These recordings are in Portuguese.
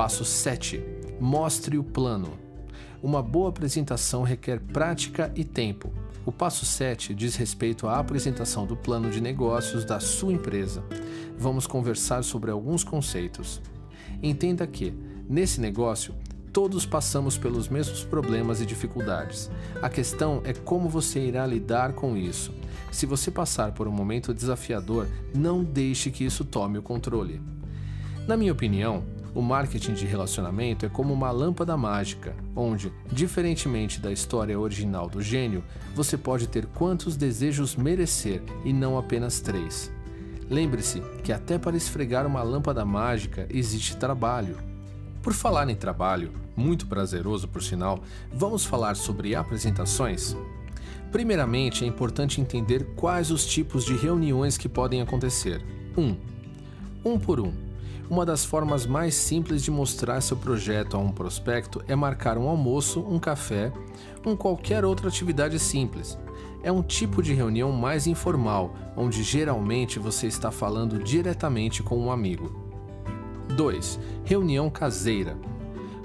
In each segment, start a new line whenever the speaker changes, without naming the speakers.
Passo 7. Mostre o plano. Uma boa apresentação requer prática e tempo. O passo 7 diz respeito à apresentação do plano de negócios da sua empresa. Vamos conversar sobre alguns conceitos. Entenda que, nesse negócio, todos passamos pelos mesmos problemas e dificuldades. A questão é como você irá lidar com isso. Se você passar por um momento desafiador, não deixe que isso tome o controle. Na minha opinião, o marketing de relacionamento é como uma lâmpada mágica, onde, diferentemente da história original do gênio, você pode ter quantos desejos merecer e não apenas três. Lembre-se que até para esfregar uma lâmpada mágica existe trabalho. Por falar em trabalho, muito prazeroso por sinal, vamos falar sobre apresentações? Primeiramente, é importante entender quais os tipos de reuniões que podem acontecer. 1. Um, um por um. Uma das formas mais simples de mostrar seu projeto a um prospecto é marcar um almoço, um café, um qualquer outra atividade simples. É um tipo de reunião mais informal, onde geralmente você está falando diretamente com um amigo. 2. Reunião caseira.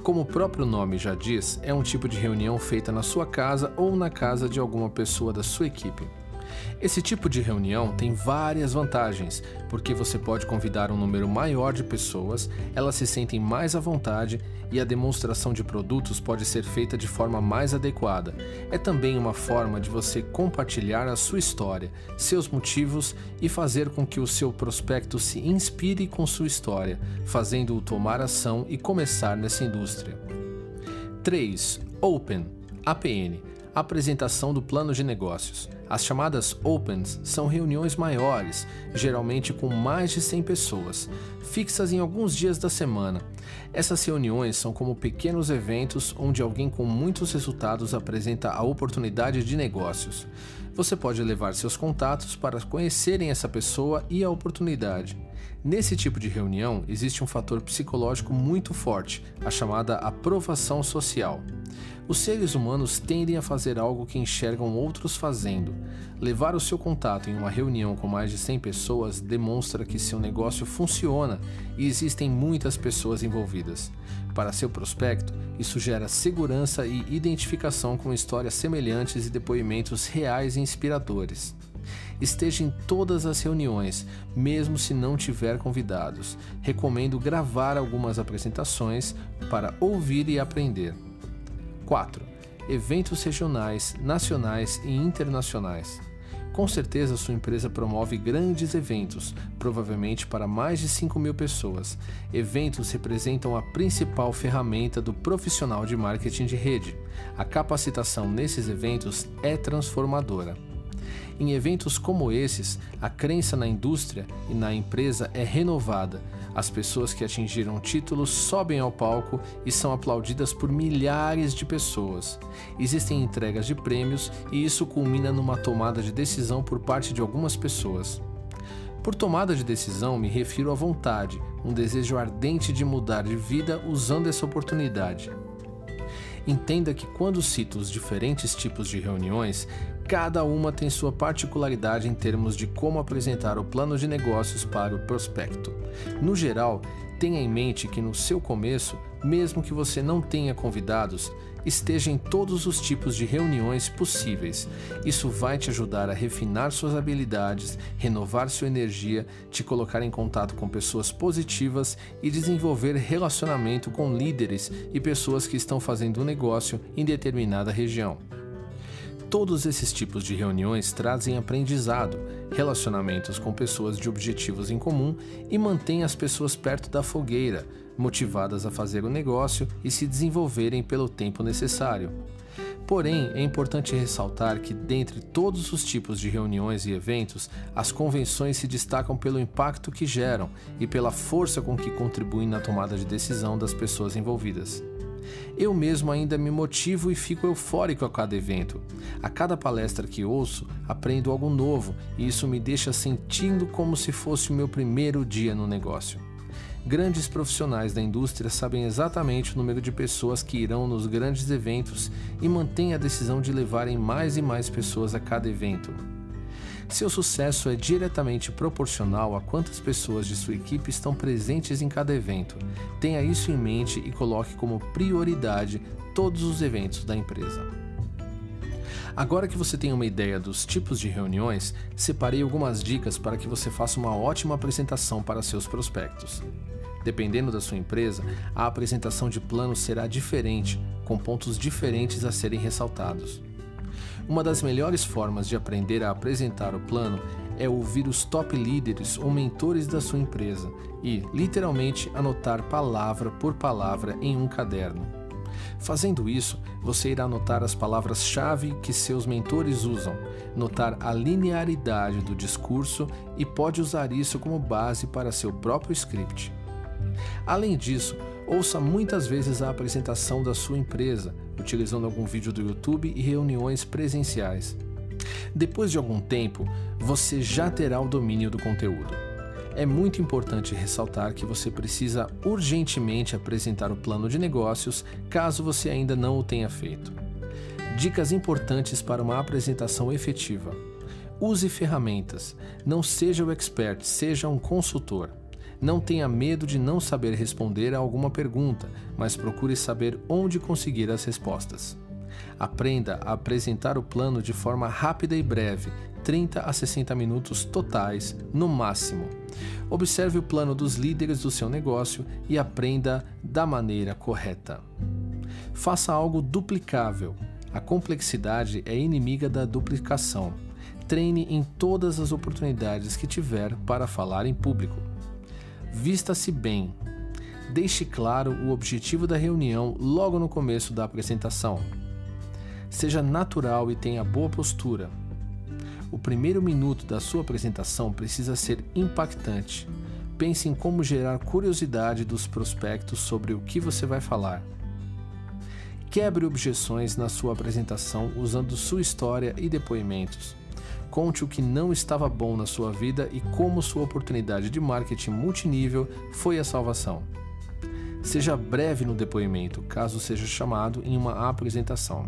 Como o próprio nome já diz, é um tipo de reunião feita na sua casa ou na casa de alguma pessoa da sua equipe. Esse tipo de reunião tem várias vantagens, porque você pode convidar um número maior de pessoas, elas se sentem mais à vontade e a demonstração de produtos pode ser feita de forma mais adequada. É também uma forma de você compartilhar a sua história, seus motivos e fazer com que o seu prospecto se inspire com sua história, fazendo-o tomar ação e começar nessa indústria. 3. Open APN Apresentação do plano de negócios. As chamadas Opens são reuniões maiores, geralmente com mais de 100 pessoas, fixas em alguns dias da semana. Essas reuniões são como pequenos eventos onde alguém com muitos resultados apresenta a oportunidade de negócios. Você pode levar seus contatos para conhecerem essa pessoa e a oportunidade. Nesse tipo de reunião, existe um fator psicológico muito forte, a chamada aprovação social. Os seres humanos tendem a fazer algo que enxergam outros fazendo. Levar o seu contato em uma reunião com mais de 100 pessoas demonstra que seu negócio funciona e existem muitas pessoas envolvidas. Para seu prospecto, isso gera segurança e identificação com histórias semelhantes e depoimentos reais e inspiradores. Esteja em todas as reuniões, mesmo se não tiver convidados. Recomendo gravar algumas apresentações para ouvir e aprender. 4. Eventos regionais, nacionais e internacionais. Com certeza sua empresa promove grandes eventos, provavelmente para mais de 5 mil pessoas. Eventos representam a principal ferramenta do profissional de marketing de rede. A capacitação nesses eventos é transformadora. Em eventos como esses, a crença na indústria e na empresa é renovada. As pessoas que atingiram títulos sobem ao palco e são aplaudidas por milhares de pessoas. Existem entregas de prêmios e isso culmina numa tomada de decisão por parte de algumas pessoas. Por tomada de decisão, me refiro à vontade, um desejo ardente de mudar de vida usando essa oportunidade. Entenda que quando cito os diferentes tipos de reuniões, cada uma tem sua particularidade em termos de como apresentar o plano de negócios para o prospecto. No geral, tenha em mente que no seu começo, mesmo que você não tenha convidados, esteja em todos os tipos de reuniões possíveis. Isso vai te ajudar a refinar suas habilidades, renovar sua energia, te colocar em contato com pessoas positivas e desenvolver relacionamento com líderes e pessoas que estão fazendo um negócio em determinada região. Todos esses tipos de reuniões trazem aprendizado, relacionamentos com pessoas de objetivos em comum e mantêm as pessoas perto da fogueira, motivadas a fazer o negócio e se desenvolverem pelo tempo necessário. Porém, é importante ressaltar que, dentre todos os tipos de reuniões e eventos, as convenções se destacam pelo impacto que geram e pela força com que contribuem na tomada de decisão das pessoas envolvidas. Eu mesmo ainda me motivo e fico eufórico a cada evento. A cada palestra que ouço, aprendo algo novo e isso me deixa sentindo como se fosse o meu primeiro dia no negócio. Grandes profissionais da indústria sabem exatamente o número de pessoas que irão nos grandes eventos e mantêm a decisão de levarem mais e mais pessoas a cada evento. Seu sucesso é diretamente proporcional a quantas pessoas de sua equipe estão presentes em cada evento. Tenha isso em mente e coloque como prioridade todos os eventos da empresa. Agora que você tem uma ideia dos tipos de reuniões, separei algumas dicas para que você faça uma ótima apresentação para seus prospectos. Dependendo da sua empresa, a apresentação de plano será diferente, com pontos diferentes a serem ressaltados. Uma das melhores formas de aprender a apresentar o plano é ouvir os top líderes ou mentores da sua empresa e, literalmente, anotar palavra por palavra em um caderno. Fazendo isso, você irá notar as palavras-chave que seus mentores usam, notar a linearidade do discurso e pode usar isso como base para seu próprio script. Além disso, ouça muitas vezes a apresentação da sua empresa, utilizando algum vídeo do YouTube e reuniões presenciais. Depois de algum tempo, você já terá o domínio do conteúdo. É muito importante ressaltar que você precisa urgentemente apresentar o plano de negócios caso você ainda não o tenha feito. Dicas importantes para uma apresentação efetiva. Use ferramentas. Não seja o expert, seja um consultor. Não tenha medo de não saber responder a alguma pergunta, mas procure saber onde conseguir as respostas. Aprenda a apresentar o plano de forma rápida e breve, 30 a 60 minutos totais, no máximo. Observe o plano dos líderes do seu negócio e aprenda da maneira correta. Faça algo duplicável. A complexidade é inimiga da duplicação. Treine em todas as oportunidades que tiver para falar em público. Vista-se bem. Deixe claro o objetivo da reunião logo no começo da apresentação. Seja natural e tenha boa postura. O primeiro minuto da sua apresentação precisa ser impactante. Pense em como gerar curiosidade dos prospectos sobre o que você vai falar. Quebre objeções na sua apresentação usando sua história e depoimentos. Conte o que não estava bom na sua vida e como sua oportunidade de marketing multinível foi a salvação. Seja breve no depoimento, caso seja chamado em uma apresentação.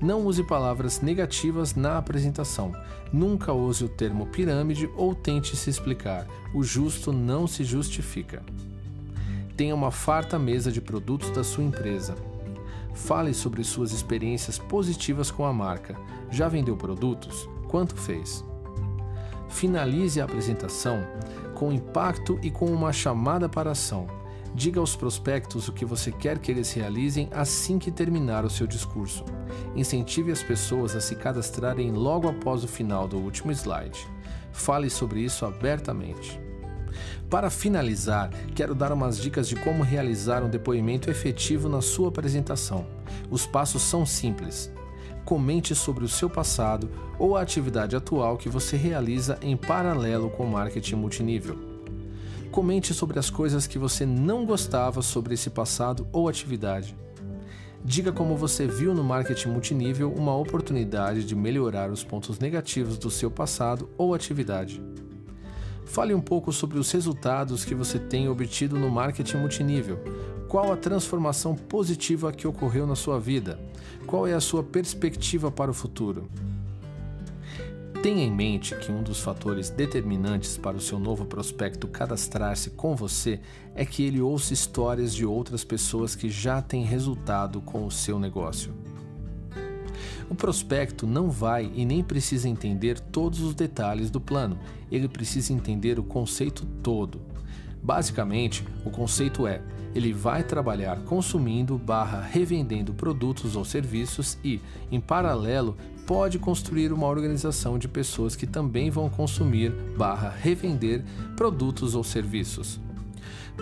Não use palavras negativas na apresentação. Nunca use o termo pirâmide ou tente se explicar. O justo não se justifica. Tenha uma farta mesa de produtos da sua empresa. Fale sobre suas experiências positivas com a marca. Já vendeu produtos? quanto fez. Finalize a apresentação com impacto e com uma chamada para ação. Diga aos prospectos o que você quer que eles realizem assim que terminar o seu discurso. Incentive as pessoas a se cadastrarem logo após o final do último slide. Fale sobre isso abertamente. Para finalizar, quero dar umas dicas de como realizar um depoimento efetivo na sua apresentação. Os passos são simples comente sobre o seu passado ou a atividade atual que você realiza em paralelo com o marketing multinível. Comente sobre as coisas que você não gostava sobre esse passado ou atividade. Diga como você viu no marketing multinível uma oportunidade de melhorar os pontos negativos do seu passado ou atividade. Fale um pouco sobre os resultados que você tem obtido no marketing multinível, qual a transformação positiva que ocorreu na sua vida? Qual é a sua perspectiva para o futuro? Tenha em mente que um dos fatores determinantes para o seu novo prospecto cadastrar-se com você é que ele ouça histórias de outras pessoas que já têm resultado com o seu negócio. O prospecto não vai e nem precisa entender todos os detalhes do plano, ele precisa entender o conceito todo. Basicamente, o conceito é: ele vai trabalhar consumindo barra revendendo produtos ou serviços e, em paralelo, pode construir uma organização de pessoas que também vão consumir barra revender produtos ou serviços.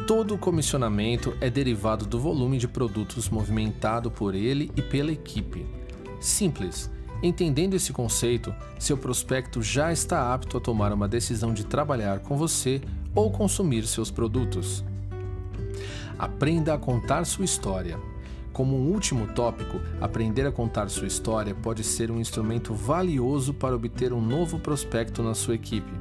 Todo o comissionamento é derivado do volume de produtos movimentado por ele e pela equipe. Simples. Entendendo esse conceito, seu prospecto já está apto a tomar uma decisão de trabalhar com você ou consumir seus produtos. Aprenda a contar sua história. Como um último tópico, aprender a contar sua história pode ser um instrumento valioso para obter um novo prospecto na sua equipe,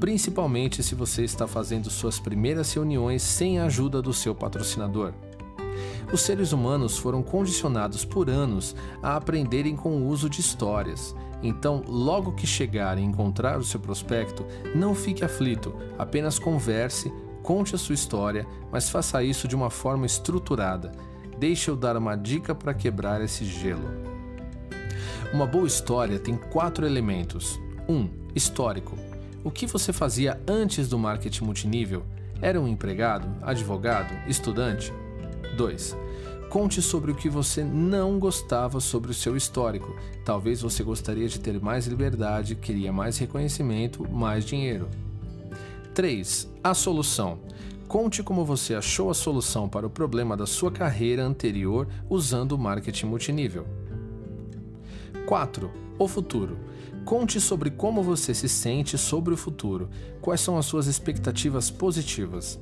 principalmente se você está fazendo suas primeiras reuniões sem a ajuda do seu patrocinador. Os seres humanos foram condicionados por anos a aprenderem com o uso de histórias. Então, logo que chegar e encontrar o seu prospecto, não fique aflito, apenas converse, conte a sua história, mas faça isso de uma forma estruturada. Deixe eu dar uma dica para quebrar esse gelo. Uma boa história tem quatro elementos. 1. Um, histórico. O que você fazia antes do marketing multinível? Era um empregado, advogado, estudante? 2. Conte sobre o que você não gostava sobre o seu histórico. Talvez você gostaria de ter mais liberdade, queria mais reconhecimento, mais dinheiro. 3. A solução. Conte como você achou a solução para o problema da sua carreira anterior usando o marketing multinível. 4. O futuro. Conte sobre como você se sente sobre o futuro. Quais são as suas expectativas positivas?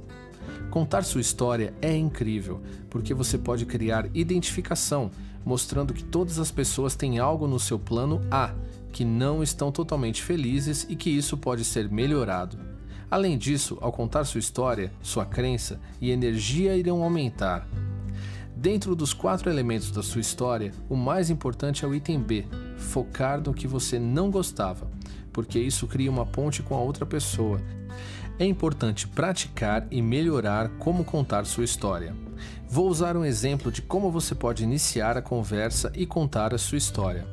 Contar sua história é incrível, porque você pode criar identificação, mostrando que todas as pessoas têm algo no seu plano A, que não estão totalmente felizes e que isso pode ser melhorado. Além disso, ao contar sua história, sua crença e energia irão aumentar. Dentro dos quatro elementos da sua história, o mais importante é o item B, focar no que você não gostava, porque isso cria uma ponte com a outra pessoa é importante praticar e melhorar como contar sua história. Vou usar um exemplo de como você pode iniciar a conversa e contar a sua história.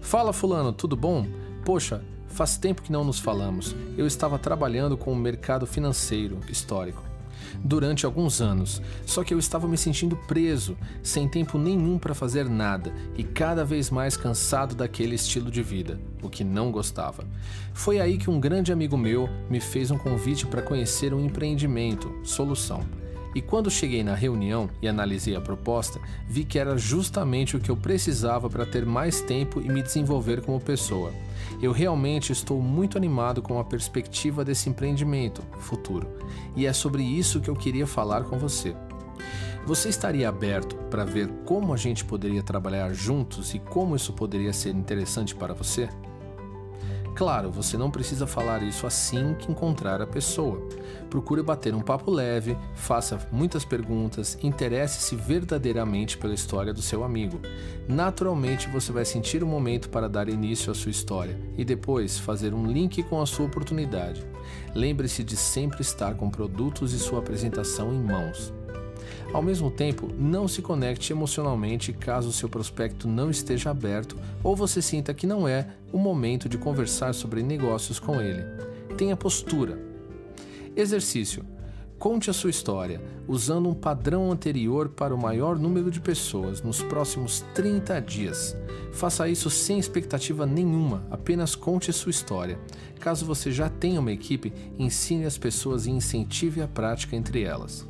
Fala, Fulano, tudo bom? Poxa, faz tempo que não nos falamos. Eu estava trabalhando com o mercado financeiro histórico durante alguns anos, só que eu estava me sentindo preso, sem tempo nenhum para fazer nada e cada vez mais cansado daquele estilo de vida, o que não gostava. Foi aí que um grande amigo meu me fez um convite para conhecer um empreendimento, Solução. E quando cheguei na reunião e analisei a proposta, vi que era justamente o que eu precisava para ter mais tempo e me desenvolver como pessoa. Eu realmente estou muito animado com a perspectiva desse empreendimento futuro, e é sobre isso que eu queria falar com você. Você estaria aberto para ver como a gente poderia trabalhar juntos e como isso poderia ser interessante para você? Claro, você não precisa falar isso assim que encontrar a pessoa. Procure bater um papo leve, faça muitas perguntas, interesse-se verdadeiramente pela história do seu amigo. Naturalmente, você vai sentir o um momento para dar início à sua história e depois fazer um link com a sua oportunidade. Lembre-se de sempre estar com produtos e sua apresentação em mãos. Ao mesmo tempo, não se conecte emocionalmente caso seu prospecto não esteja aberto ou você sinta que não é o momento de conversar sobre negócios com ele. Tenha postura. Exercício. Conte a sua história, usando um padrão anterior para o maior número de pessoas nos próximos 30 dias. Faça isso sem expectativa nenhuma, apenas conte sua história. Caso você já tenha uma equipe, ensine as pessoas e incentive a prática entre elas.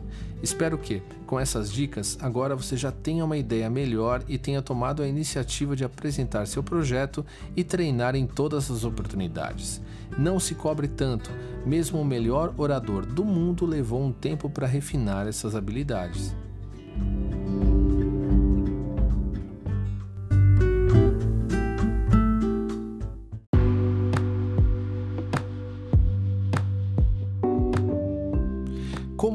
Espero que, com essas dicas, agora você já tenha uma ideia melhor e tenha tomado a iniciativa de apresentar seu projeto e treinar em todas as oportunidades. Não se cobre tanto, mesmo o melhor orador do mundo levou um tempo para refinar essas habilidades.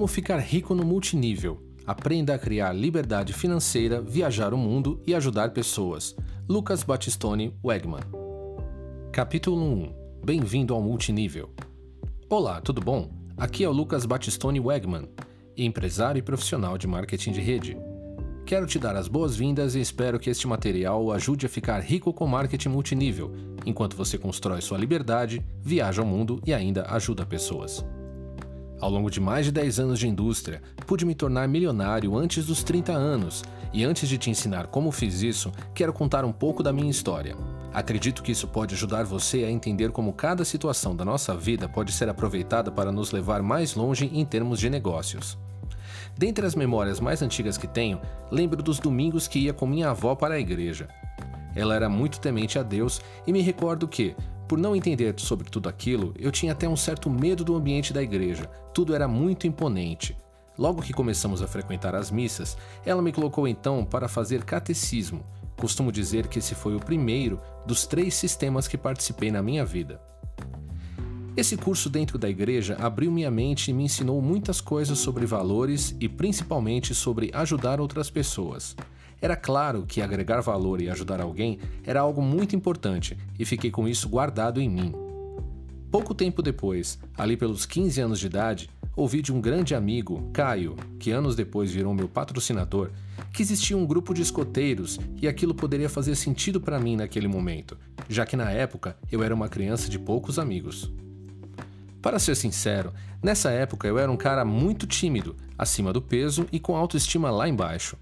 Como ficar rico no multinível. Aprenda a criar liberdade financeira, viajar o mundo e ajudar pessoas. Lucas Battistoni Wegman. Capítulo 1 Bem-vindo ao multinível. Olá, tudo bom? Aqui é o Lucas Battistoni Wegman, empresário e profissional de marketing de rede. Quero te dar as boas-vindas e espero que este material o ajude a ficar rico com marketing multinível, enquanto você constrói sua liberdade, viaja ao mundo e ainda ajuda pessoas. Ao longo de mais de 10 anos de indústria, pude me tornar milionário antes dos 30 anos, e antes de te ensinar como fiz isso, quero contar um pouco da minha história. Acredito que isso pode ajudar você a entender como cada situação da nossa vida pode ser aproveitada para nos levar mais longe em termos de negócios. Dentre as memórias mais antigas que tenho, lembro dos domingos que ia com minha avó para a igreja. Ela era muito temente a Deus e me recordo que, por não entender sobre tudo aquilo, eu tinha até um certo medo do ambiente da igreja. Tudo era muito imponente. Logo que começamos a frequentar as missas, ela me colocou então para fazer catecismo. Costumo dizer que esse foi o primeiro dos três sistemas que participei na minha vida. Esse curso dentro da igreja abriu minha mente e me ensinou muitas coisas sobre valores e principalmente sobre ajudar outras pessoas. Era claro que agregar valor e ajudar alguém era algo muito importante e fiquei com isso guardado em mim. Pouco tempo depois, ali pelos 15 anos de idade, ouvi de um grande amigo, Caio, que anos depois virou meu patrocinador, que existia um grupo de escoteiros e aquilo poderia fazer sentido para mim naquele momento, já que na época eu era uma criança de poucos amigos. Para ser sincero, nessa época eu era um cara muito tímido, acima do peso e com autoestima lá embaixo.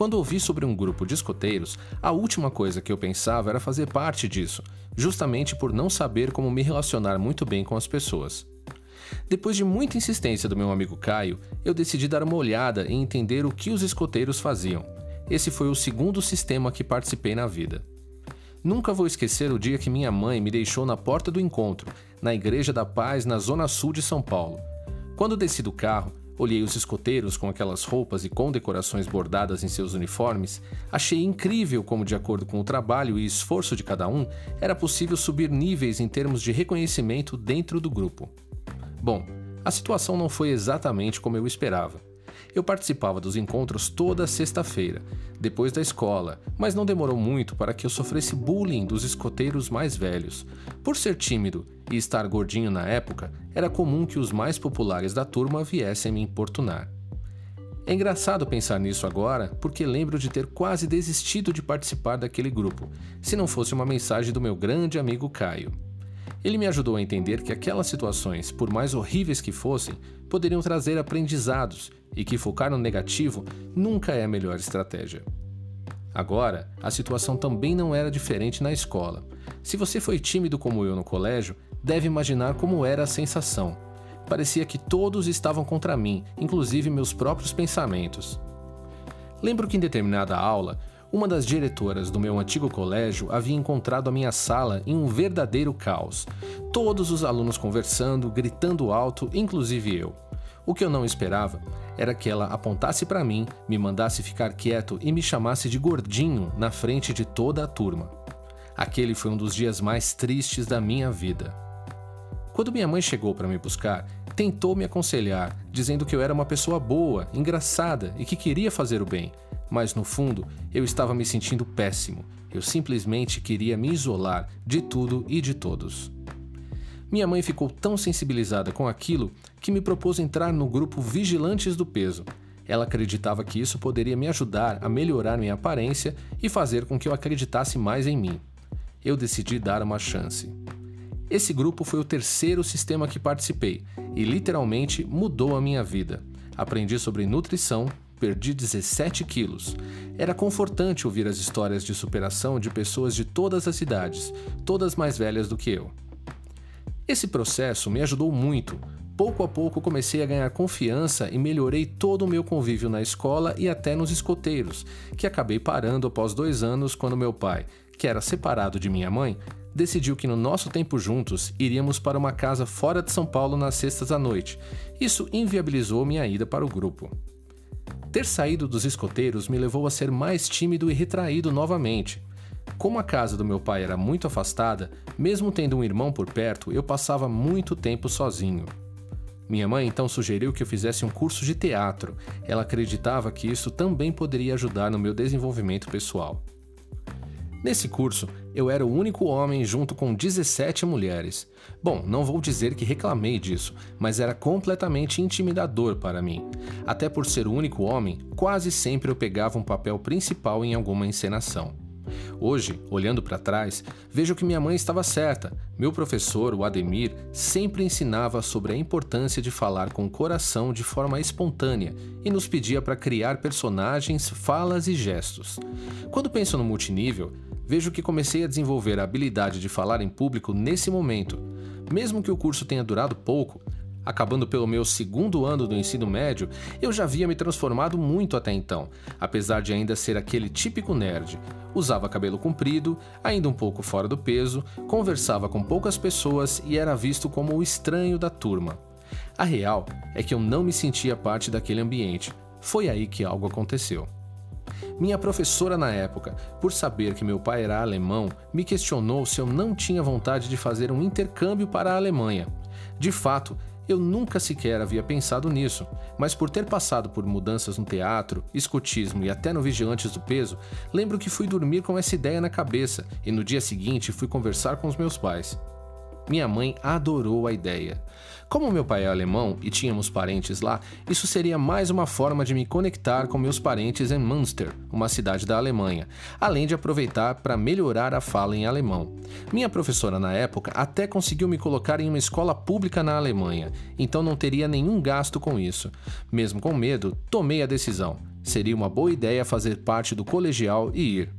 Quando ouvi sobre um grupo de escoteiros, a última coisa que eu pensava era fazer parte disso, justamente por não saber como me relacionar muito bem com as pessoas. Depois de muita insistência do meu amigo Caio, eu decidi dar uma olhada e entender o que os escoteiros faziam. Esse foi o segundo sistema que participei na vida. Nunca vou esquecer o dia que minha mãe me deixou na porta do encontro, na Igreja da Paz, na zona sul de São Paulo. Quando desci do carro, olhei os escoteiros com aquelas roupas e com decorações bordadas em seus uniformes, achei incrível como, de acordo com o trabalho e esforço de cada um, era possível subir níveis em termos de reconhecimento dentro do grupo. Bom, a situação não foi exatamente como eu esperava. Eu participava dos encontros toda sexta-feira, depois da escola, mas não demorou muito para que eu sofresse bullying dos escoteiros mais velhos. Por ser tímido e estar gordinho na época, era comum que os mais populares da turma viessem me importunar. É engraçado pensar nisso agora, porque lembro de ter quase desistido de participar daquele grupo, se não fosse uma mensagem do meu grande amigo Caio. Ele me ajudou a entender que aquelas situações, por mais horríveis que fossem, poderiam trazer aprendizados e que focar no negativo nunca é a melhor estratégia. Agora, a situação também não era diferente na escola. Se você foi tímido como eu no colégio, deve imaginar como era a sensação. Parecia que todos estavam contra mim, inclusive meus próprios pensamentos. Lembro que em determinada aula, uma das diretoras do meu antigo colégio havia encontrado a minha sala em um verdadeiro caos. Todos os alunos conversando, gritando alto, inclusive eu. O que eu não esperava era que ela apontasse para mim, me mandasse ficar quieto e me chamasse de gordinho na frente de toda a turma. Aquele foi um dos dias mais tristes da minha vida. Quando minha mãe chegou para me buscar, tentou me aconselhar, dizendo que eu era uma pessoa boa, engraçada e que queria fazer o bem, mas no fundo eu estava me sentindo péssimo. Eu simplesmente queria me isolar de tudo e de todos. Minha mãe ficou tão sensibilizada com aquilo que me propôs entrar no grupo Vigilantes do Peso. Ela acreditava que isso poderia me ajudar a melhorar minha aparência e fazer com que eu acreditasse mais em mim. Eu decidi dar uma chance. Esse grupo foi o terceiro sistema que participei e literalmente mudou a minha vida. Aprendi sobre nutrição, perdi 17 quilos. Era confortante ouvir as histórias de superação de pessoas de todas as idades, todas mais velhas do que eu. Esse processo me ajudou muito. Pouco a pouco comecei a ganhar confiança e melhorei todo o meu convívio na escola e até nos escoteiros, que acabei parando após dois anos quando meu pai, que era separado de minha mãe, decidiu que no nosso tempo juntos iríamos para uma casa fora de São Paulo nas sextas à noite. Isso inviabilizou minha ida para o grupo. Ter saído dos escoteiros me levou a ser mais tímido e retraído novamente. Como a casa do meu pai era muito afastada, mesmo tendo um irmão por perto, eu passava muito tempo sozinho. Minha mãe então sugeriu que eu fizesse um curso de teatro. Ela acreditava que isso também poderia ajudar no meu desenvolvimento pessoal. Nesse curso, eu era o único homem junto com 17 mulheres. Bom, não vou dizer que reclamei disso, mas era completamente intimidador para mim. Até por ser o único homem, quase sempre eu pegava um papel principal em alguma encenação. Hoje, olhando para trás, vejo que minha mãe estava certa. Meu professor, o Ademir, sempre ensinava sobre a importância de falar com o coração de forma espontânea e nos pedia para criar personagens, falas e gestos. Quando penso no multinível, vejo que comecei a desenvolver a habilidade de falar em público nesse momento. Mesmo que o curso tenha durado pouco, Acabando pelo meu segundo ano do ensino médio, eu já havia me transformado muito até então, apesar de ainda ser aquele típico nerd. Usava cabelo comprido, ainda um pouco fora do peso, conversava com poucas pessoas e era visto como o estranho da turma. A real é que eu não me sentia parte daquele ambiente. Foi aí que algo aconteceu. Minha professora na época, por saber que meu pai era alemão, me questionou se eu não tinha vontade de fazer um intercâmbio para a Alemanha. De fato, eu nunca sequer havia pensado nisso, mas por ter passado por mudanças no teatro, escotismo e até no Vigilantes do Peso, lembro que fui dormir com essa ideia na cabeça e no dia seguinte fui conversar com os meus pais. Minha mãe adorou a ideia. Como meu pai é alemão e tínhamos parentes lá, isso seria mais uma forma de me conectar com meus parentes em Münster, uma cidade da Alemanha, além de aproveitar para melhorar a fala em alemão. Minha professora na época até conseguiu me colocar em uma escola pública na Alemanha, então não teria nenhum gasto com isso. Mesmo com medo, tomei a decisão. Seria uma boa ideia fazer parte do colegial e ir.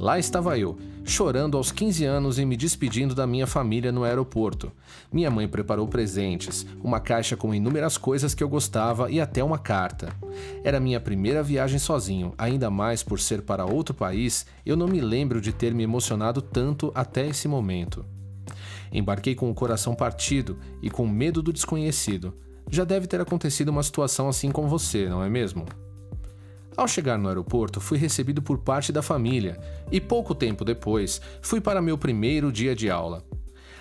Lá estava eu, chorando aos 15 anos e me despedindo da minha família no aeroporto. Minha mãe preparou presentes, uma caixa com inúmeras coisas que eu gostava e até uma carta. Era minha primeira viagem sozinho, ainda mais por ser para outro país, eu não me lembro de ter me emocionado tanto até esse momento. Embarquei com o coração partido e com medo do desconhecido. Já deve ter acontecido uma situação assim com você, não é mesmo? Ao chegar no aeroporto, fui recebido por parte da família e pouco tempo depois fui para meu primeiro dia de aula.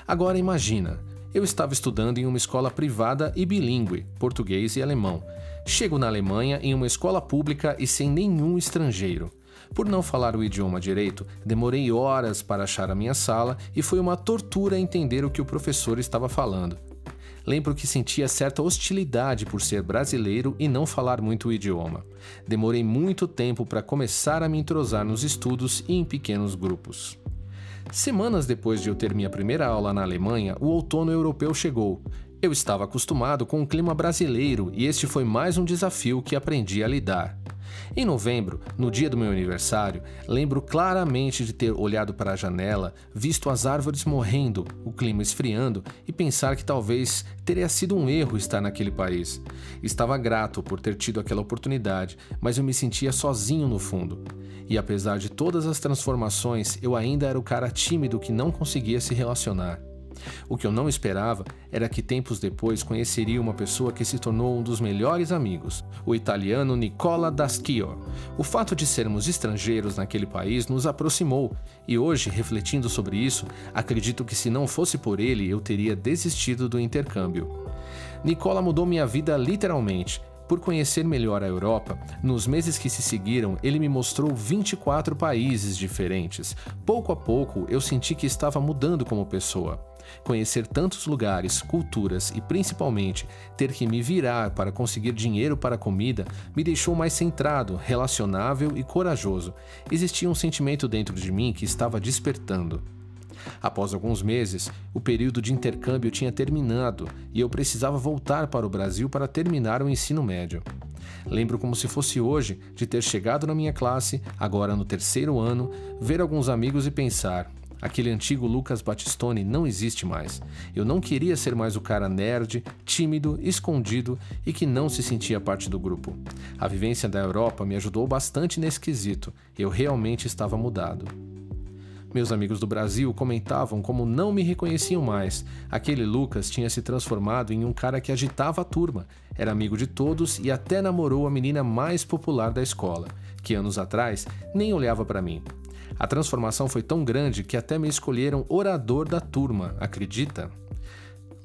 Agora imagina, eu estava estudando em uma escola privada e bilíngue, português e alemão. Chego na Alemanha em uma escola pública e sem nenhum estrangeiro. Por não falar o idioma direito, demorei horas para achar a minha sala e foi uma tortura entender o que o professor estava falando. Lembro que sentia certa hostilidade por ser brasileiro e não falar muito o idioma. Demorei muito tempo para começar a me entrosar nos estudos e em pequenos grupos. Semanas depois de eu ter minha primeira aula na Alemanha, o outono europeu chegou. Eu estava acostumado com o clima brasileiro e este foi mais um desafio que aprendi a lidar. Em novembro, no dia do meu aniversário, lembro claramente de ter olhado para a janela, visto as árvores morrendo, o clima esfriando e pensar que talvez teria sido um erro estar naquele país. Estava grato por ter tido aquela oportunidade, mas eu me sentia sozinho no fundo. E apesar de todas as transformações, eu ainda era o cara tímido que não conseguia se relacionar. O que eu não esperava era que tempos depois conheceria uma pessoa que se tornou um dos melhores amigos, o italiano Nicola Daschio. O fato de sermos estrangeiros naquele país nos aproximou, e hoje, refletindo sobre isso, acredito que se não fosse por ele, eu teria desistido do intercâmbio. Nicola mudou minha vida literalmente. Por conhecer melhor a Europa, nos meses que se seguiram, ele me mostrou 24 países diferentes. Pouco a pouco, eu senti que estava mudando como pessoa. Conhecer tantos lugares, culturas e principalmente ter que me virar para conseguir dinheiro para comida me deixou mais centrado, relacionável e corajoso. Existia um sentimento dentro de mim que estava despertando. Após alguns meses, o período de intercâmbio tinha terminado e eu precisava voltar para o Brasil para terminar o ensino médio. Lembro como se fosse hoje de ter chegado na minha classe, agora no terceiro ano, ver alguns amigos e pensar: Aquele antigo Lucas Batistone não existe mais. Eu não queria ser mais o cara nerd, tímido, escondido e que não se sentia parte do grupo. A vivência da Europa me ajudou bastante nesse quesito. Eu realmente estava mudado. Meus amigos do Brasil comentavam como não me reconheciam mais. Aquele Lucas tinha se transformado em um cara que agitava a turma, era amigo de todos e até namorou a menina mais popular da escola, que anos atrás nem olhava para mim. A transformação foi tão grande que até me escolheram orador da turma, acredita?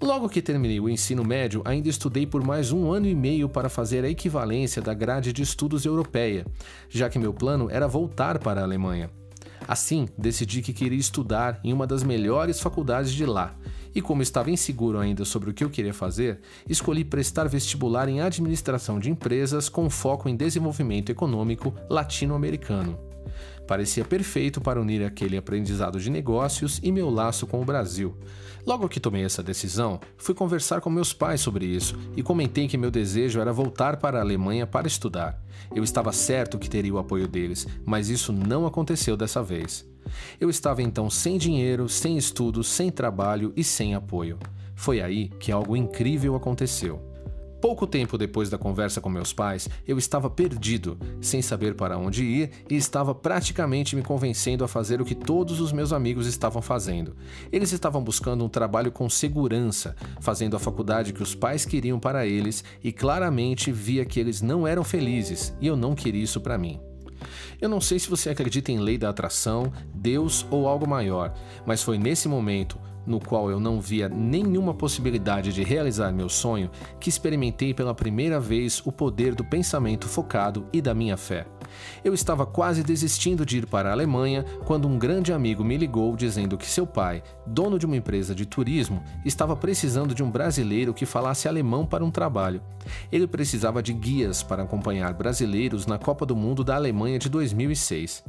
Logo que terminei o ensino médio, ainda estudei por mais um ano e meio para fazer a equivalência da grade de estudos europeia, já que meu plano era voltar para a Alemanha. Assim, decidi que queria estudar em uma das melhores faculdades de lá, e como estava inseguro ainda sobre o que eu queria fazer, escolhi prestar vestibular em administração de empresas com foco em desenvolvimento econômico latino-americano. Parecia perfeito para unir aquele aprendizado de negócios e meu laço com o Brasil. Logo que tomei essa decisão, fui conversar com meus pais sobre isso e comentei que meu desejo era voltar para a Alemanha para estudar. Eu estava certo que teria o apoio deles, mas isso não aconteceu dessa vez. Eu estava então sem dinheiro, sem estudos, sem trabalho e sem apoio. Foi aí que algo incrível aconteceu. Pouco tempo depois da conversa com meus pais, eu estava perdido, sem saber para onde ir e estava praticamente me convencendo a fazer o que todos os meus amigos estavam fazendo. Eles estavam buscando um trabalho com segurança, fazendo a faculdade que os pais queriam para eles e claramente via que eles não eram felizes e eu não queria isso para mim. Eu não sei se você acredita em lei da atração, Deus ou algo maior, mas foi nesse momento, no qual eu não via nenhuma possibilidade de realizar meu sonho, que experimentei pela primeira vez o poder do pensamento focado e da minha fé. Eu estava quase desistindo de ir para a Alemanha quando um grande amigo me ligou dizendo que seu pai, dono de uma empresa de turismo, estava precisando de um brasileiro que falasse alemão para um trabalho. Ele precisava de guias para acompanhar brasileiros na Copa do Mundo da Alemanha de 2006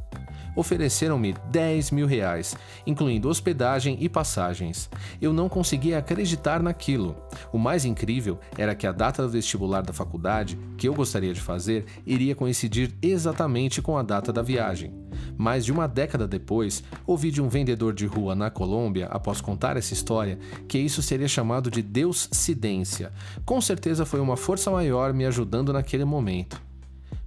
ofereceram-me 10 mil reais, incluindo hospedagem e passagens. Eu não conseguia acreditar naquilo. O mais incrível era que a data do vestibular da faculdade, que eu gostaria de fazer, iria coincidir exatamente com a data da viagem. Mais de uma década depois, ouvi de um vendedor de rua na Colômbia, após contar essa história, que isso seria chamado de Deus-cidência. Com certeza foi uma força maior me ajudando naquele momento.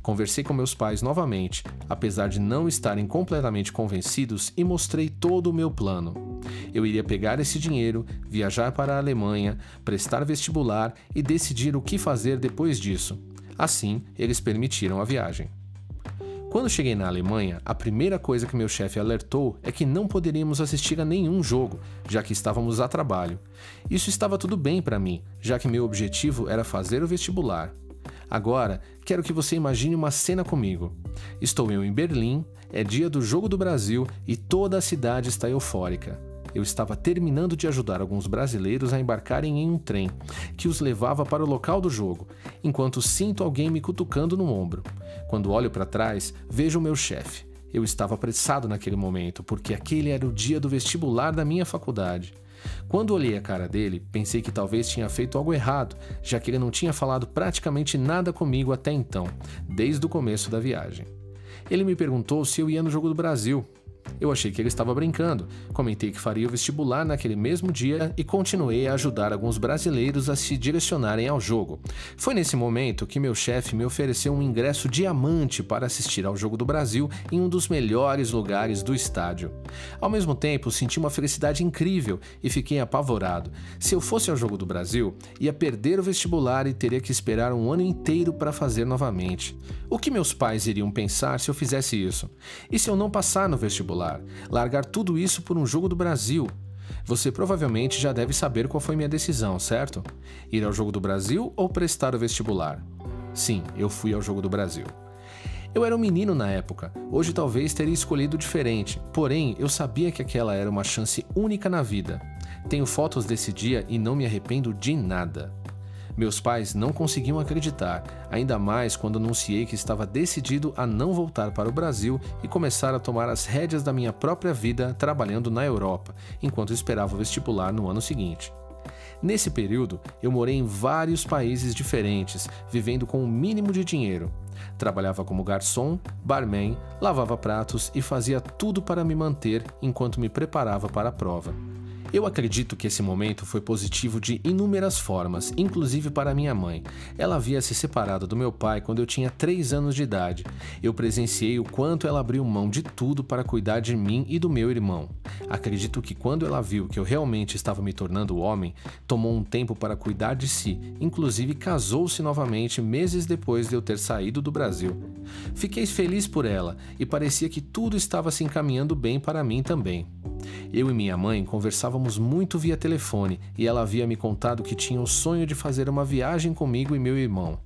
Conversei com meus pais novamente, apesar de não estarem completamente convencidos, e mostrei todo o meu plano. Eu iria pegar esse dinheiro, viajar para a Alemanha, prestar vestibular e decidir o que fazer depois disso. Assim, eles permitiram a viagem. Quando cheguei na Alemanha, a primeira coisa que meu chefe alertou é que não poderíamos assistir a nenhum jogo, já que estávamos a trabalho. Isso estava tudo bem para mim, já que meu objetivo era fazer o vestibular. Agora, quero que você imagine uma cena comigo. Estou eu em Berlim, é dia do Jogo do Brasil e toda a cidade está eufórica. Eu estava terminando de ajudar alguns brasileiros a embarcarem em um trem que os levava para o local do jogo, enquanto sinto alguém me cutucando no ombro. Quando olho para trás, vejo o meu chefe. Eu estava apressado naquele momento, porque aquele era o dia do vestibular da minha faculdade. Quando olhei a cara dele, pensei que talvez tinha feito algo errado, já que ele não tinha falado praticamente nada comigo até então, desde o começo da viagem. Ele me perguntou se eu ia no Jogo do Brasil, eu achei que ele estava brincando. Comentei que faria o vestibular naquele mesmo dia e continuei a ajudar alguns brasileiros a se direcionarem ao jogo. Foi nesse momento que meu chefe me ofereceu um ingresso diamante para assistir ao Jogo do Brasil em um dos melhores lugares do estádio. Ao mesmo tempo, senti uma felicidade incrível e fiquei apavorado. Se eu fosse ao Jogo do Brasil, ia perder o vestibular e teria que esperar um ano inteiro para fazer novamente. O que meus pais iriam pensar se eu fizesse isso? E se eu não passar no vestibular? Vestibular, largar tudo isso por um jogo do Brasil. Você provavelmente já deve saber qual foi minha decisão, certo? Ir ao Jogo do Brasil ou prestar o vestibular? Sim, eu fui ao Jogo do Brasil. Eu era um menino na época, hoje talvez teria escolhido diferente, porém eu sabia que aquela era uma chance única na vida. Tenho fotos desse dia e não me arrependo de nada. Meus pais não conseguiam acreditar, ainda mais quando anunciei que estava decidido a não voltar para o Brasil e começar a tomar as rédeas da minha própria vida trabalhando na Europa, enquanto esperava o vestibular no ano seguinte. Nesse período, eu morei em vários países diferentes, vivendo com o mínimo de dinheiro. Trabalhava como garçom, barman, lavava pratos e fazia tudo para me manter enquanto me preparava para a prova. Eu acredito que esse momento foi positivo de inúmeras formas, inclusive para minha mãe. Ela havia se separado do meu pai quando eu tinha 3 anos de idade. Eu presenciei o quanto ela abriu mão de tudo para cuidar de mim e do meu irmão. Acredito que quando ela viu que eu realmente estava me tornando homem, tomou um tempo para cuidar de si, inclusive casou-se novamente meses depois de eu ter saído do Brasil. Fiquei feliz por ela e parecia que tudo estava se encaminhando bem para mim também. Eu e minha mãe conversávamos muito via telefone e ela havia me contado que tinha o sonho de fazer uma viagem comigo e meu irmão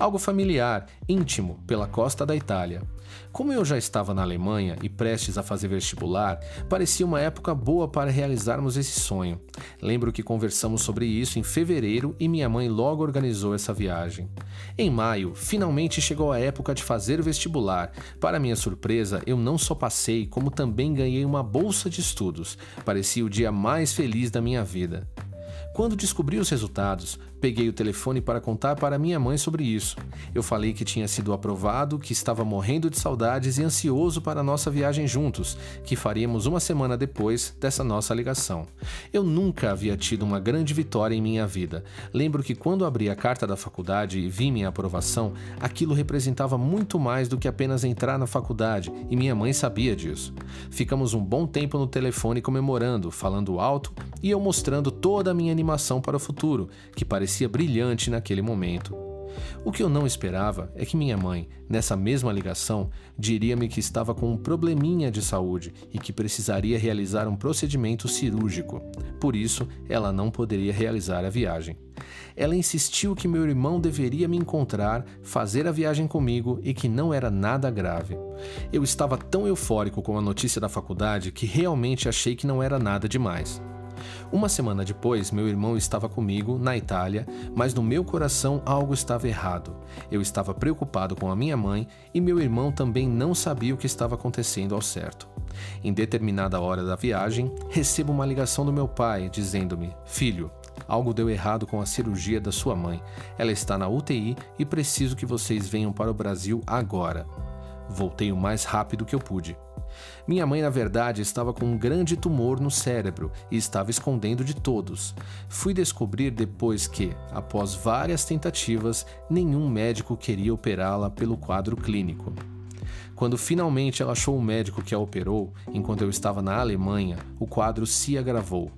algo familiar, íntimo, pela costa da Itália. Como eu já estava na Alemanha e prestes a fazer vestibular, parecia uma época boa para realizarmos esse sonho. Lembro que conversamos sobre isso em fevereiro e minha mãe logo organizou essa viagem. Em maio, finalmente chegou a época de fazer o vestibular. Para minha surpresa, eu não só passei, como também ganhei uma bolsa de estudos. Parecia o dia mais feliz da minha vida. Quando descobri os resultados, peguei o telefone para contar para minha mãe sobre isso. Eu falei que tinha sido aprovado, que estava morrendo de saudades e ansioso para a nossa viagem juntos, que faríamos uma semana depois dessa nossa ligação. Eu nunca havia tido uma grande vitória em minha vida. Lembro que quando abri a carta da faculdade e vi minha aprovação, aquilo representava muito mais do que apenas entrar na faculdade, e minha mãe sabia disso. Ficamos um bom tempo no telefone comemorando, falando alto e eu mostrando toda a minha animação para o futuro, que parecia brilhante naquele momento. O que eu não esperava é que minha mãe, nessa mesma ligação, diria-me que estava com um probleminha de saúde e que precisaria realizar um procedimento cirúrgico. Por isso, ela não poderia realizar a viagem. Ela insistiu que meu irmão deveria me encontrar, fazer a viagem comigo e que não era nada grave. Eu estava tão eufórico com a notícia da faculdade que realmente achei que não era nada demais. Uma semana depois, meu irmão estava comigo na Itália, mas no meu coração algo estava errado. Eu estava preocupado com a minha mãe e meu irmão também não sabia o que estava acontecendo ao certo. Em determinada hora da viagem, recebo uma ligação do meu pai dizendo-me: Filho, algo deu errado com a cirurgia da sua mãe. Ela está na UTI e preciso que vocês venham para o Brasil agora. Voltei o mais rápido que eu pude. Minha mãe, na verdade, estava com um grande tumor no cérebro e estava escondendo de todos. Fui descobrir depois que, após várias tentativas, nenhum médico queria operá-la pelo quadro clínico. Quando finalmente ela achou o médico que a operou, enquanto eu estava na Alemanha, o quadro se agravou.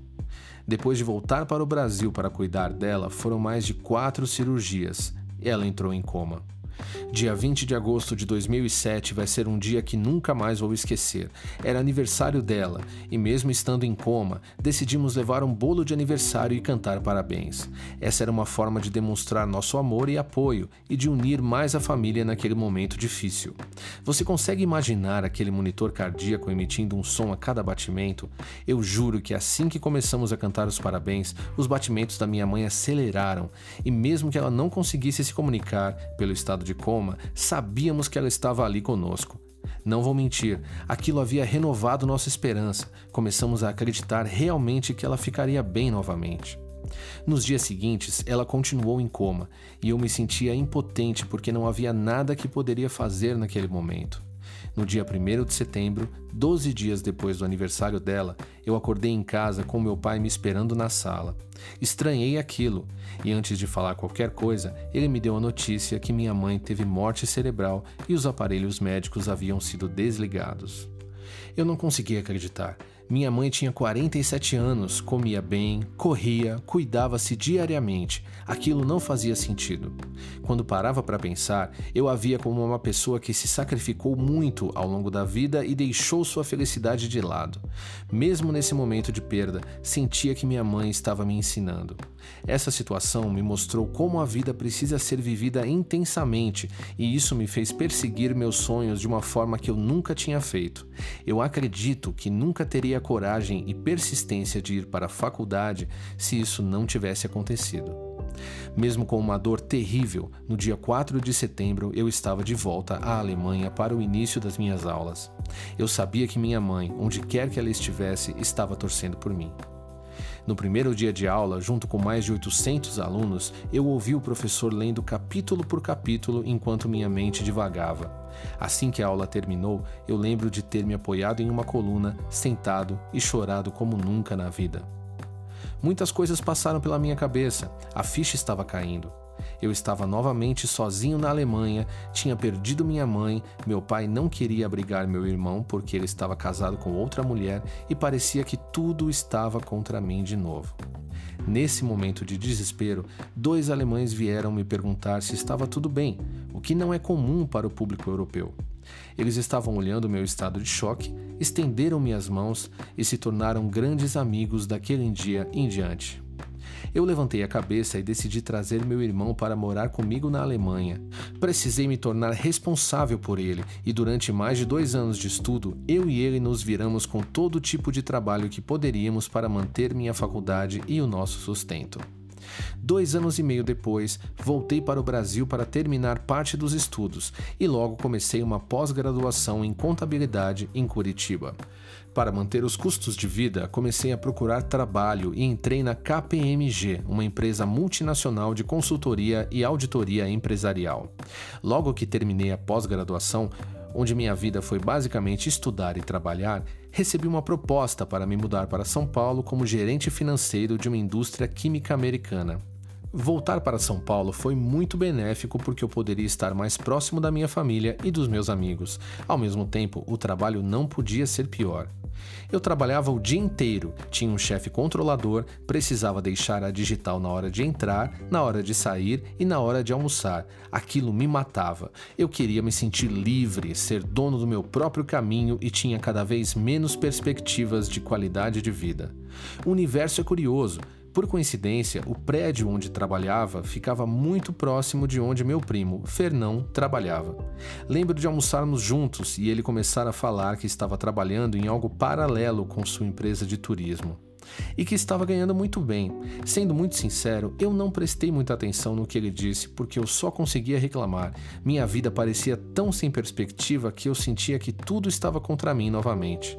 Depois de voltar para o Brasil para cuidar dela, foram mais de quatro cirurgias. Ela entrou em coma. Dia 20 de agosto de 2007 vai ser um dia que nunca mais vou esquecer. Era aniversário dela e, mesmo estando em coma, decidimos levar um bolo de aniversário e cantar parabéns. Essa era uma forma de demonstrar nosso amor e apoio e de unir mais a família naquele momento difícil. Você consegue imaginar aquele monitor cardíaco emitindo um som a cada batimento? Eu juro que assim que começamos a cantar os parabéns, os batimentos da minha mãe aceleraram e, mesmo que ela não conseguisse se comunicar pelo estado de de coma, sabíamos que ela estava ali conosco. Não vou mentir, aquilo havia renovado nossa esperança. Começamos a acreditar realmente que ela ficaria bem novamente. Nos dias seguintes, ela continuou em coma e eu me sentia impotente porque não havia nada que poderia fazer naquele momento. No dia 1 de setembro, 12 dias depois do aniversário dela, eu acordei em casa com meu pai me esperando na sala. Estranhei aquilo, e antes de falar qualquer coisa, ele me deu a notícia que minha mãe teve morte cerebral e os aparelhos médicos haviam sido desligados. Eu não conseguia acreditar. Minha mãe tinha 47 anos, comia bem, corria, cuidava-se diariamente. Aquilo não fazia sentido. Quando parava para pensar, eu a via como uma pessoa que se sacrificou muito ao longo da vida e deixou sua felicidade de lado. Mesmo nesse momento de perda, sentia que minha mãe estava me ensinando. Essa situação me mostrou como a vida precisa ser vivida intensamente e isso me fez perseguir meus sonhos de uma forma que eu nunca tinha feito. Eu acredito que nunca teria coragem e persistência de ir para a faculdade se isso não tivesse acontecido. Mesmo com uma dor terrível, no dia 4 de setembro eu estava de volta à Alemanha para o início das minhas aulas. Eu sabia que minha mãe, onde quer que ela estivesse, estava torcendo por mim. No primeiro dia de aula, junto com mais de 800 alunos, eu ouvi o professor lendo capítulo por capítulo enquanto minha mente divagava. Assim que a aula terminou, eu lembro de ter me apoiado em uma coluna, sentado e chorado como nunca na vida. Muitas coisas passaram pela minha cabeça, a ficha estava caindo. Eu estava novamente sozinho na Alemanha, tinha perdido minha mãe, meu pai não queria abrigar meu irmão porque ele estava casado com outra mulher e parecia que tudo estava contra mim de novo. Nesse momento de desespero, dois alemães vieram me perguntar se estava tudo bem, o que não é comum para o público europeu. Eles estavam olhando meu estado de choque, estenderam-me as mãos e se tornaram grandes amigos daquele dia em diante. Eu levantei a cabeça e decidi trazer meu irmão para morar comigo na Alemanha. Precisei me tornar responsável por ele, e durante mais de dois anos de estudo, eu e ele nos viramos com todo tipo de trabalho que poderíamos para manter minha faculdade e o nosso sustento. Dois anos e meio depois, voltei para o Brasil para terminar parte dos estudos e logo comecei uma pós-graduação em contabilidade em Curitiba. Para manter os custos de vida, comecei a procurar trabalho e entrei na KPMG, uma empresa multinacional de consultoria e auditoria empresarial. Logo que terminei a pós-graduação, onde minha vida foi basicamente estudar e trabalhar, recebi uma proposta para me mudar para São Paulo como gerente financeiro de uma indústria química americana. Voltar para São Paulo foi muito benéfico porque eu poderia estar mais próximo da minha família e dos meus amigos. Ao mesmo tempo, o trabalho não podia ser pior. Eu trabalhava o dia inteiro, tinha um chefe controlador, precisava deixar a digital na hora de entrar, na hora de sair e na hora de almoçar. Aquilo me matava. Eu queria me sentir livre, ser dono do meu próprio caminho e tinha cada vez menos perspectivas de qualidade de vida. O universo é curioso. Por coincidência, o prédio onde trabalhava ficava muito próximo de onde meu primo, Fernão, trabalhava. Lembro de almoçarmos juntos e ele começar a falar que estava trabalhando em algo paralelo com sua empresa de turismo e que estava ganhando muito bem. Sendo muito sincero, eu não prestei muita atenção no que ele disse porque eu só conseguia reclamar. Minha vida parecia tão sem perspectiva que eu sentia que tudo estava contra mim novamente.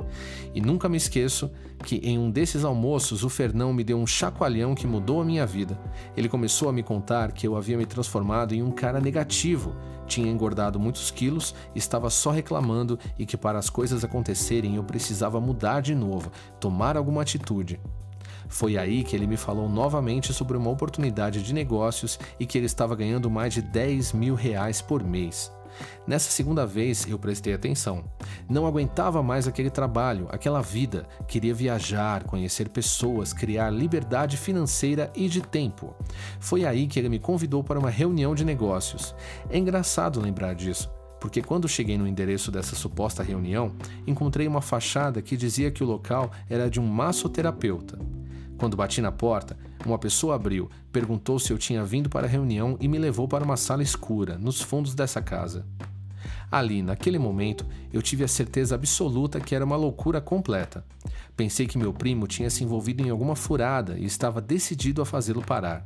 E nunca me esqueço que em um desses almoços o Fernão me deu um chacoalhão que mudou a minha vida. Ele começou a me contar que eu havia me transformado em um cara negativo, tinha engordado muitos quilos, estava só reclamando e que para as coisas acontecerem eu precisava mudar de novo, tomar alguma atitude. Foi aí que ele me falou novamente sobre uma oportunidade de negócios e que ele estava ganhando mais de 10 mil reais por mês. Nessa segunda vez eu prestei atenção. Não aguentava mais aquele trabalho, aquela vida. Queria viajar, conhecer pessoas, criar liberdade financeira e de tempo. Foi aí que ele me convidou para uma reunião de negócios. É engraçado lembrar disso porque quando cheguei no endereço dessa suposta reunião, encontrei uma fachada que dizia que o local era de um massoterapeuta. Quando bati na porta, uma pessoa abriu, perguntou se eu tinha vindo para a reunião e me levou para uma sala escura, nos fundos dessa casa. Ali, naquele momento, eu tive a certeza absoluta que era uma loucura completa. Pensei que meu primo tinha se envolvido em alguma furada e estava decidido a fazê-lo parar.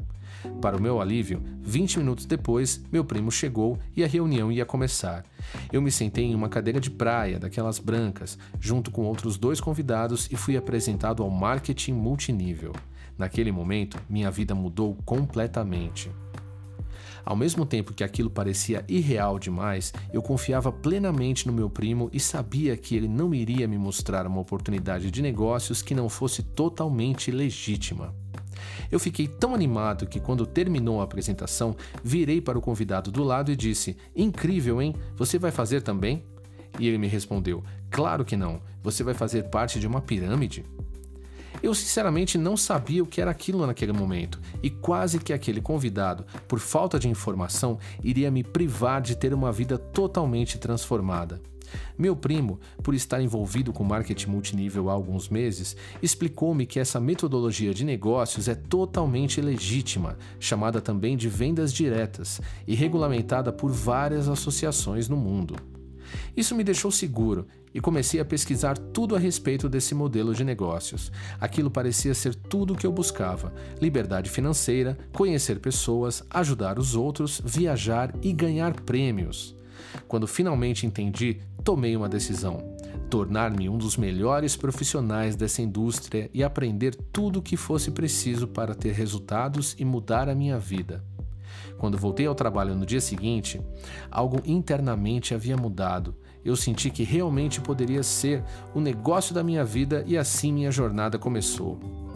Para o meu alívio, 20 minutos depois, meu primo chegou e a reunião ia começar. Eu me sentei em uma cadeira de praia, daquelas brancas, junto com outros dois convidados e fui apresentado ao marketing multinível. Naquele momento, minha vida mudou completamente. Ao mesmo tempo que aquilo parecia irreal demais, eu confiava plenamente no meu primo e sabia que ele não iria me mostrar uma oportunidade de negócios que não fosse totalmente legítima. Eu fiquei tão animado que, quando terminou a apresentação, virei para o convidado do lado e disse: Incrível, hein? Você vai fazer também? E ele me respondeu: Claro que não. Você vai fazer parte de uma pirâmide? Eu sinceramente não sabia o que era aquilo naquele momento e quase que aquele convidado, por falta de informação, iria me privar de ter uma vida totalmente transformada. Meu primo, por estar envolvido com marketing multinível há alguns meses, explicou-me que essa metodologia de negócios é totalmente legítima, chamada também de vendas diretas, e regulamentada por várias associações no mundo. Isso me deixou seguro e comecei a pesquisar tudo a respeito desse modelo de negócios. Aquilo parecia ser tudo o que eu buscava: liberdade financeira, conhecer pessoas, ajudar os outros, viajar e ganhar prêmios. Quando finalmente entendi, tomei uma decisão: tornar-me um dos melhores profissionais dessa indústria e aprender tudo o que fosse preciso para ter resultados e mudar a minha vida. Quando voltei ao trabalho no dia seguinte, algo internamente havia mudado. Eu senti que realmente poderia ser o negócio da minha vida e assim minha jornada começou.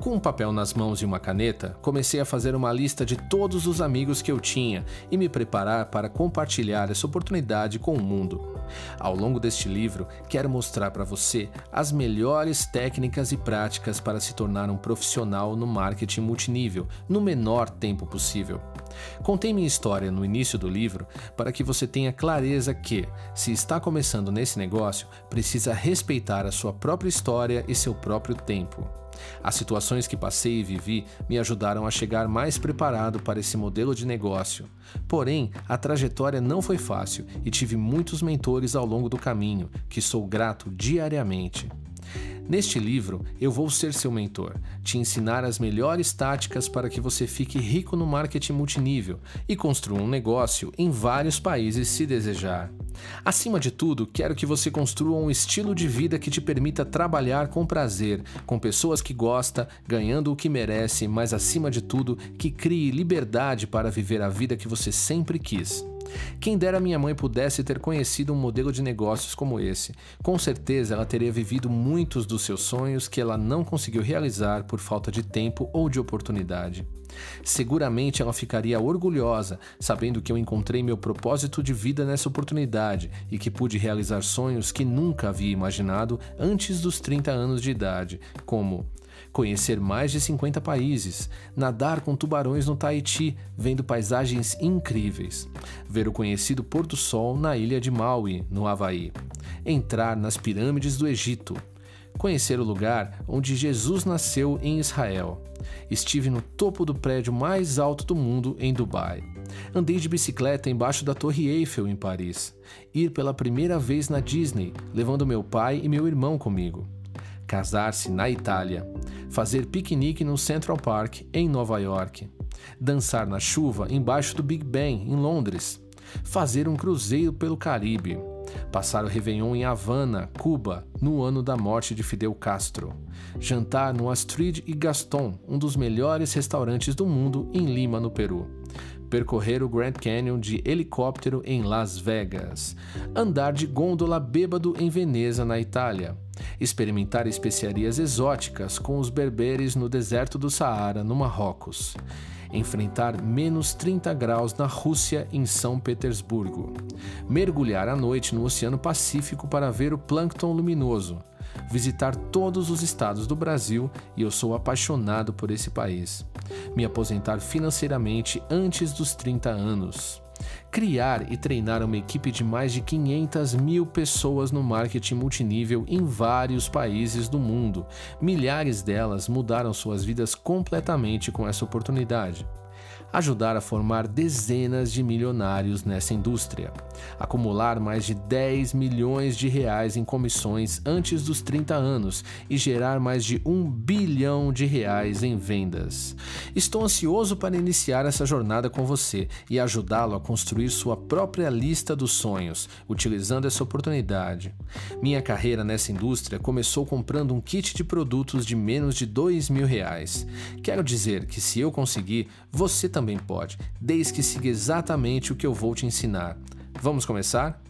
Com, um papel nas mãos e uma caneta, comecei a fazer uma lista de todos os amigos que eu tinha e me preparar para compartilhar essa oportunidade com o mundo. Ao longo deste livro, quero mostrar para você as melhores técnicas e práticas para se tornar um profissional no marketing multinível no menor tempo possível. Contei minha história no início do livro para que você tenha clareza que, se está começando nesse negócio, precisa respeitar a sua própria história e seu próprio tempo. As situações que passei e vivi me ajudaram a chegar mais preparado para esse modelo de negócio. Porém, a trajetória não foi fácil e tive muitos mentores ao longo do caminho, que sou grato diariamente. Neste livro, eu vou ser seu mentor, te ensinar as melhores táticas para que você fique rico no marketing multinível e construa um negócio em vários países se desejar. Acima de tudo, quero que você construa um estilo de vida que te permita trabalhar com prazer, com pessoas que gosta, ganhando o que merece, mas acima de tudo, que crie liberdade para viver a vida que você sempre quis. Quem dera minha mãe pudesse ter conhecido um modelo de negócios como esse. Com certeza ela teria vivido muitos dos seus sonhos que ela não conseguiu realizar por falta de tempo ou de oportunidade. Seguramente ela ficaria orgulhosa, sabendo que eu encontrei meu propósito de vida nessa oportunidade e que pude realizar sonhos que nunca havia imaginado antes dos 30 anos de idade, como conhecer mais de 50 países, nadar com tubarões no Tahiti, vendo paisagens incríveis, ver o conhecido pôr do sol na ilha de Maui, no Havaí, entrar nas pirâmides do Egito, conhecer o lugar onde Jesus nasceu em Israel. Estive no topo do prédio mais alto do mundo em Dubai. Andei de bicicleta embaixo da Torre Eiffel em Paris. Ir pela primeira vez na Disney, levando meu pai e meu irmão comigo. Casar-se na Itália. Fazer piquenique no Central Park em Nova York. Dançar na chuva embaixo do Big Ben em Londres. Fazer um cruzeiro pelo Caribe Passar o Réveillon em Havana, Cuba, no ano da morte de Fidel Castro. Jantar no Astrid e Gaston, um dos melhores restaurantes do mundo, em Lima, no Peru percorrer o Grand Canyon de helicóptero em Las Vegas, andar de gôndola bêbado em Veneza, na Itália, experimentar especiarias exóticas com os berberes no deserto do Saara, no Marrocos, enfrentar menos 30 graus na Rússia, em São Petersburgo, mergulhar à noite no Oceano Pacífico para ver o plâncton luminoso, visitar todos os estados do Brasil e eu sou apaixonado por esse país. Me aposentar financeiramente antes dos 30 anos criar e treinar uma equipe de mais de 500 mil pessoas no marketing multinível em vários países do mundo. Milhares delas mudaram suas vidas completamente com essa oportunidade ajudar a formar dezenas de milionários nessa indústria, acumular mais de 10 milhões de reais em comissões antes dos 30 anos e gerar mais de um bilhão de reais em vendas. Estou ansioso para iniciar essa jornada com você e ajudá-lo a construir sua própria lista dos sonhos, utilizando essa oportunidade. Minha carreira nessa indústria começou comprando um kit de produtos de menos de 2 mil reais. Quero dizer que se eu conseguir, você também pode, desde que siga exatamente o que eu vou te ensinar. Vamos começar?